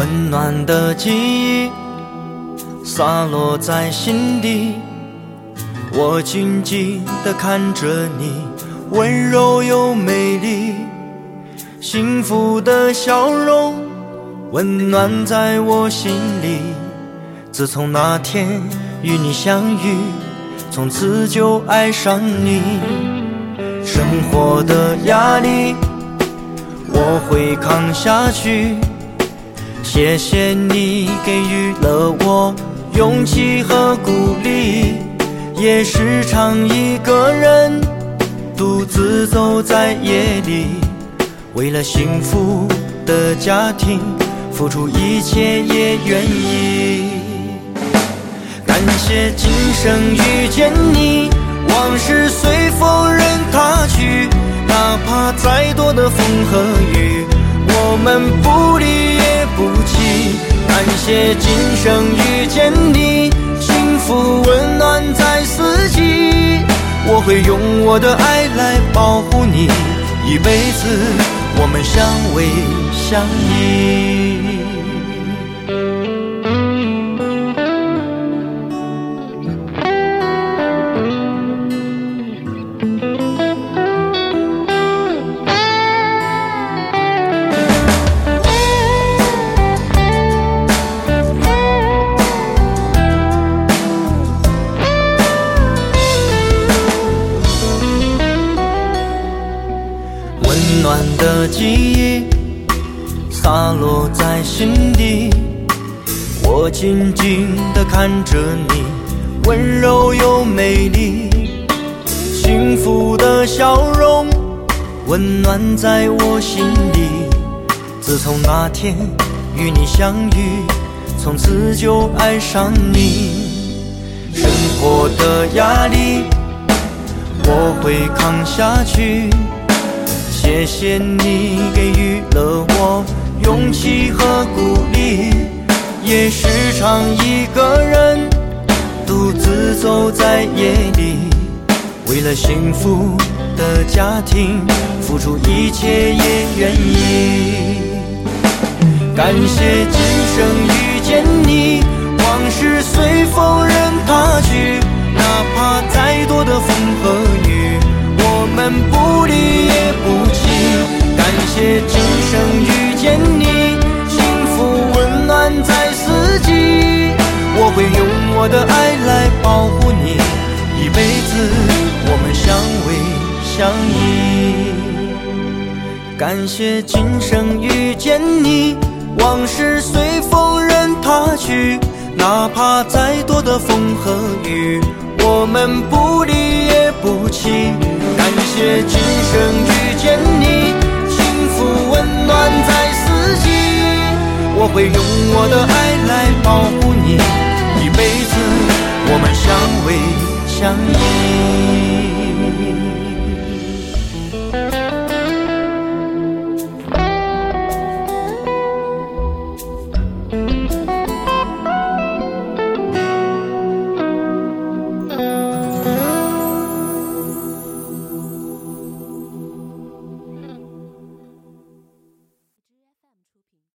温暖的记忆洒落在心底，我静静地看着你，温柔又美丽，幸福的笑容温暖在我心里。自从那天与你相遇，从此就爱上你。生活的压力我会扛下去。谢谢你给予了我勇气和鼓励，也时常一个人独自走在夜里，为了幸福的家庭付出一切也愿意。感谢今生遇见你，往事随风任它去，哪怕再多的风和雨，我们不。谢今生遇见你，幸福温暖在四季，我会用我的爱来保护你，一辈子我们相偎相依。温暖的记忆洒落在心底，我静静地看着你，温柔又美丽，幸福的笑容温暖在我心里。自从那天与你相遇，从此就爱上你。生活的压力我会扛下去。谢谢你给予了我勇气和鼓励，也时常一个人独自走在夜里，为了幸福的家庭付出一切也愿意。感谢今生遇见你，往事随风任它去，我的爱来保护你，一辈子我们相偎相依。感谢今生遇见你，往事随风任它去，哪怕再多的风和雨，我们不离也不弃。感谢今生遇见你，幸福温暖在四季，我会用我的爱相依。